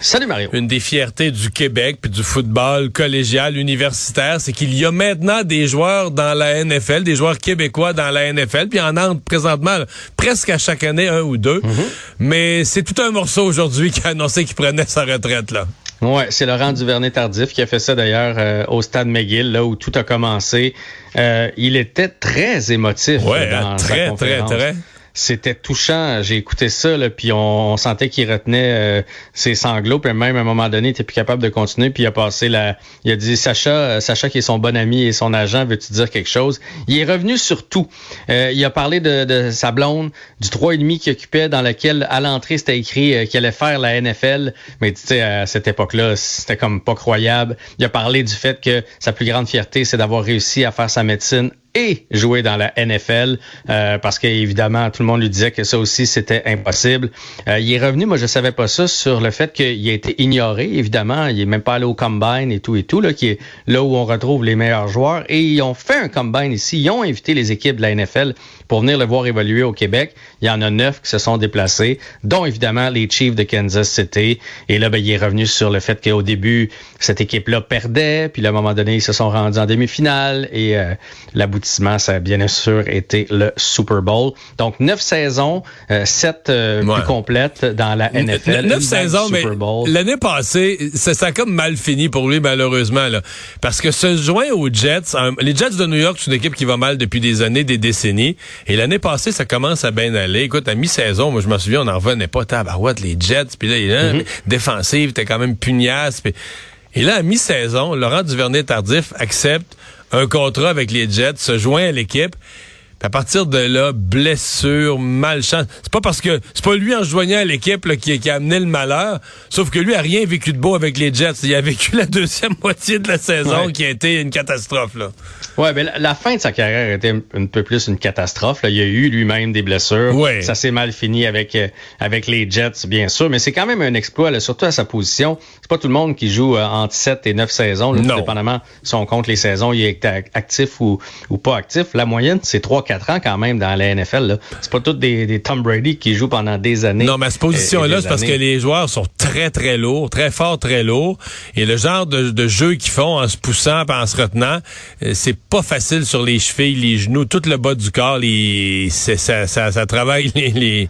Salut Mario. Une des fiertés du Québec puis du football collégial universitaire, c'est qu'il y a maintenant des joueurs dans la NFL, des joueurs québécois dans la NFL, puis en entre présentement presque à chaque année un ou deux. Mhm. Mais c'est tout un morceau aujourd'hui qui a annoncé qu'il prenait sa retraite là. Ouais, c'est Laurent Duvernay-Tardif qui a fait ça d'ailleurs euh, au stade McGill, là où tout a commencé. Euh, il était très émotif Ouais, dans hein, sa très, très, très. C'était touchant. J'ai écouté ça, là, puis on, sentait qu'il retenait euh, ses sanglots, puis même à un moment donné, il était plus capable de continuer, puis il a passé la. Il a dit Sacha, euh, Sacha qui est son bon ami et son agent, veux-tu dire quelque chose? Il est revenu sur tout. Euh, il a parlé de, de sa blonde, du 3,5 qu'il occupait, dans lequel à l'entrée c'était écrit qu'il allait faire la NFL. Mais tu sais, à cette époque-là, c'était comme pas croyable. Il a parlé du fait que sa plus grande fierté, c'est d'avoir réussi à faire sa médecine et jouer dans la NFL euh, parce qu'évidemment tout le monde lui disait que ça aussi c'était impossible. Euh, il est revenu, moi je savais pas ça sur le fait qu'il a été ignoré évidemment, il est même pas allé au combine et tout et tout là qui est là où on retrouve les meilleurs joueurs et ils ont fait un combine ici, ils ont invité les équipes de la NFL pour venir le voir évoluer au Québec. Il y en a neuf qui se sont déplacés, dont évidemment les Chiefs de Kansas City. Et là, ben, il est revenu sur le fait qu'au début, cette équipe-là perdait, puis à un moment donné, ils se sont rendus en demi-finale et euh, ça a bien sûr été le Super Bowl. Donc, neuf saisons, euh, sept euh, Ouais. plus complètes dans la NFL. Neuf saisons, mais l'année passée, ça, ça a comme mal fini pour lui, malheureusement. Là. Parce que se joindre aux Jets, un- les Jets de New York, c'est une équipe qui va mal depuis des années, des décennies. Et l'année passée, ça commence à bien aller. Écoute, à mi-saison, moi, je me souviens, on n'en revenait pas. Tabarouette, les Jets, puis là, il est Mm-hmm. défensive, t'es quand même pugnace. Et là, à mi-saison, Laurent Duvernay-Tardif accepte un contrat avec les Jets, se joint à l'équipe. À partir de là, blessure, malchance. C'est pas parce que c'est pas lui en joignant à l'équipe qui, qui a amené le malheur. Sauf que lui a rien vécu de beau avec les Jets. Il a vécu la deuxième moitié de la saison Ouais. qui a été une catastrophe. Là. Ouais, ben la, la fin de sa carrière était un, un peu plus une catastrophe. Là. Il a eu lui-même des blessures. Ouais. Ça s'est mal fini avec euh, avec les Jets, bien sûr, mais c'est quand même un exploit, là, surtout à sa position. C'est pas tout le monde qui joue euh, entre 7 et 9 saisons, là, dépendamment si on compte les saisons, il est ac- actif ou, ou pas actif. La moyenne, c'est 3-4 ans quand même dans la NFL. C'est pas tous des, des Tom Brady qui jouent pendant des années. Non, mais à cette et- et position-là, des c'est parce que les joueurs sont très, très lourds, très forts, très lourds. Et le genre de, de jeu qu'ils font en se poussant et en se retenant, euh, c'est pas facile sur les chevilles, les genoux, tout le bas du corps. Les, ça, ça, ça travaille les, les,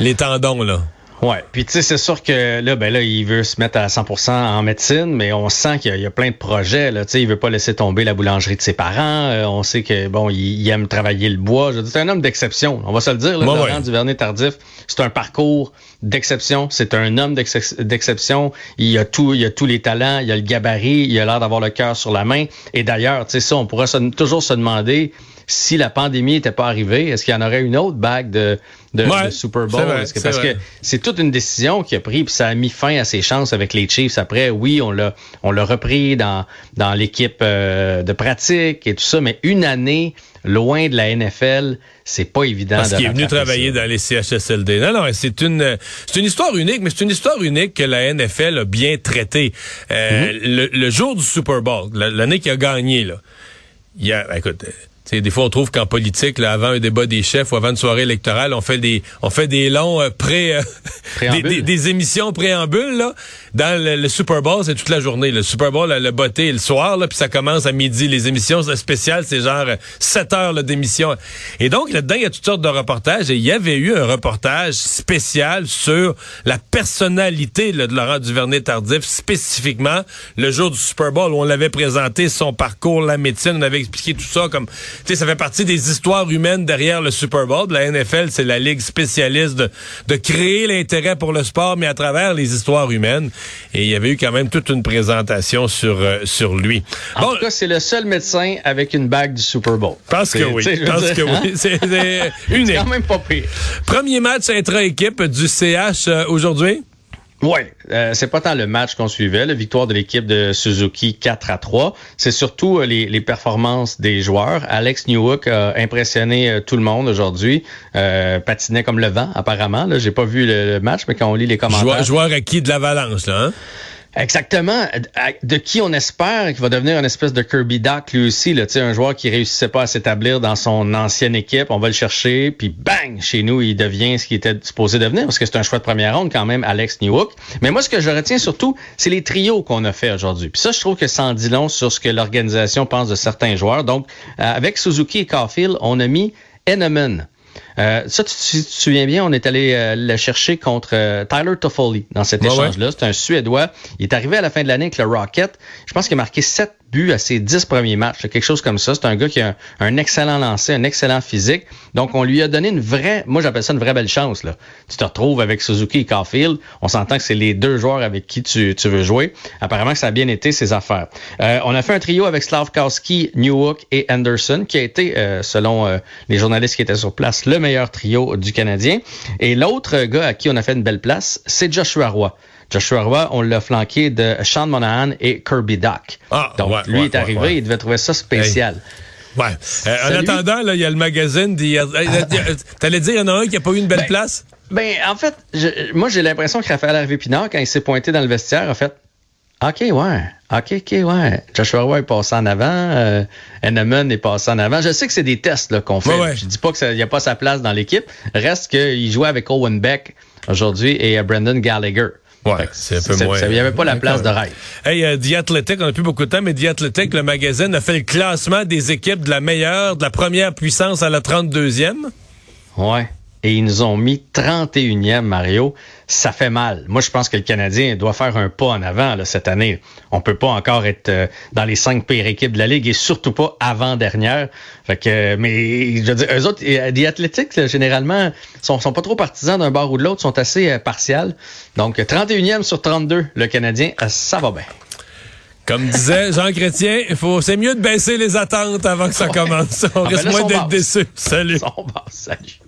les tendons, là. Ouais, puis tu sais, c'est sûr que là, ben là, il veut se mettre à 100% en médecine, mais on sent qu'il y, a- il y a plein de projets. Là, tu sais, il veut pas laisser tomber la boulangerie de ses parents. Euh, on sait que bon, il, il aime travailler le bois. Je veux dire, c'est un homme d'exception. On va se le dire. Là, Ouais, Laurent ouais. Duvernay Tardif, c'est un parcours d'exception. C'est un homme d'exce- d'exception. Il a tout, il a tous les talents. Il a le gabarit. Il a l'air d'avoir le cœur sur la main. Et d'ailleurs, tu sais, ça, on pourrait se- toujours se demander. Si la pandémie n'était pas arrivée, est-ce qu'il y en aurait une autre bague de, de, Ouais, de Super Bowl? vrai, que- parce que c'est toute une décision qu'il a pris, puis ça a mis fin à ses chances avec les Chiefs. Après, oui, on l'a, on l'a repris dans, dans l'équipe euh, de pratique et tout ça, mais une année loin de la NFL, c'est pas évident. Parce qu'il est venu travailler ça. dans les CHSLD. Non, non, c'est une, c'est une histoire unique, mais c'est une histoire unique que la NFL a bien traitée. Euh, Mm-hmm. le, le jour du Super Bowl, la- l'année qu'il a gagné, là, il y a, écoute, euh, tu sais, des fois, on trouve qu'en politique, là, avant un débat des chefs ou avant une soirée électorale, on fait des, on fait des longs euh, pré, euh, des, des- des émissions préambules. Là. Dans le, le Super Bowl, c'est toute la journée. Le Super Bowl, le botté le soir, là, puis ça commence à midi. Les émissions spéciales, c'est genre euh, 7 heures là, d'émission. Et donc, là-dedans, il y a toutes sortes de reportages. Et il y avait eu un reportage spécial sur la personnalité là, de Laurent Duvernay-Tardif, spécifiquement le jour du Super Bowl où on l'avait présenté, son parcours, la médecine, on avait expliqué tout ça comme, sais, ça fait partie des histoires humaines derrière le Super Bowl. La NFL, c'est la ligue spécialiste de, de créer l'intérêt pour le sport, mais à travers les histoires humaines. Et il y avait eu quand même toute une présentation sur, euh, sur lui. En tout cas, c'est le seul médecin avec une bague du Super Bowl. pense que C'est- oui. dire, que hein? oui. C'est c'est C'est unique. quand même pas pire. Premier match intra-équipe du CH euh, aujourd'hui? Oui, euh, c'est pas tant le match qu'on suivait, la victoire de l'équipe de Suzuki 4 à 3. C'est surtout euh, les, les, performances des joueurs. Alex Newhook a impressionné euh, tout le monde aujourd'hui. Euh, patinait comme le vent, apparemment. J'ai pas vu le, match, mais quand on lit les commentaires. Joueur, joueur acquis de la Valence, là, hein? Exactement. De qui on espère qu'il va devenir une espèce de Kirby Doc lui aussi, là, un joueur qui réussissait pas à s'établir dans son ancienne équipe. On va le chercher, puis bang, chez nous, il devient ce qu'il était supposé devenir, parce que c'est un choix de première ronde quand même, Alex Newhook. Mais moi, ce que je retiens surtout, c'est les trios qu'on a fait aujourd'hui. Puis ça, je trouve que ça en dit long sur ce que l'organisation pense de certains joueurs. Donc, euh, avec Suzuki et Caulfield, on a mis Eneman, euh, ça, tu, tu, te souviens bien, on est allé euh, le chercher contre euh, Tyler Toffoli dans cet échange-là. C'est un Suédois. Il est arrivé à la fin de l'année avec le Rocket. Je pense qu'il a marqué à ses dix premiers matchs, quelque chose comme ça. C'est un gars qui a un, excellent lancer, un excellent physique. Donc, on lui a donné une vraie, moi j'appelle ça une vraie belle chance. Là. Tu te retrouves avec Suzuki et Caulfield. On s'entend que c'est les deux joueurs avec qui tu, veux jouer. Apparemment que ça a bien été ses affaires. Euh, on a fait un trio avec Slavkowski, Newhook et Anderson, qui a été, euh, selon euh, les journalistes qui étaient sur place, le meilleur trio du Canadien. Et l'autre gars à qui on a fait une belle place, c'est Joshua Roy. Joshua Roy, on l'a flanqué de Sean Monahan et Kirby Doc. Ah, Donc, lui est arrivé, il devait trouver ça spécial. Ouais. Euh, en attendant, il y a le magazine. T'allais dire, il y en a un qui n'a pas eu une belle ben, place? Ben, en fait, moi, j'ai l'impression que Raphaël Harvey Pinard, quand il s'est pointé dans le vestiaire, a fait OK, ouais. OK, OK, ouais. Joshua Roy est passé en avant. Euh, est passé en avant. Je sais que c'est des tests qu'on fait. Ouais, Je dis pas qu'il n'y a pas sa place dans l'équipe. Reste qu'il jouait avec Owen Beck aujourd'hui et Brendan Gallagher. Ouais, c'est un peu moins. Il n'y avait pas la place de rêve. Hey, uh, The Athletic, on n'a plus beaucoup de temps, mais The Athletic, le magazine, a fait le classement des équipes de la meilleure, de la première puissance à la 32e. Ouais et ils nous ont mis 31e, Mario. Ça fait mal. Moi, je pense que le Canadien doit faire un pas en avant là, cette année. On peut pas encore être euh, dans les cinq pires équipes de la Ligue et surtout pas avant-dernière. Fait que, mais je veux dire, eux autres, les athlétiques, généralement, sont, sont pas trop partisans d'un bord ou de l'autre, sont assez euh, partials. Donc, 31e sur 32, le Canadien, euh, ça va bien. Comme disait Jean Chrétien, faut, c'est mieux de baisser les attentes avant que ça commence. On ah, ben risque moins d'être déçus. Salut. salut.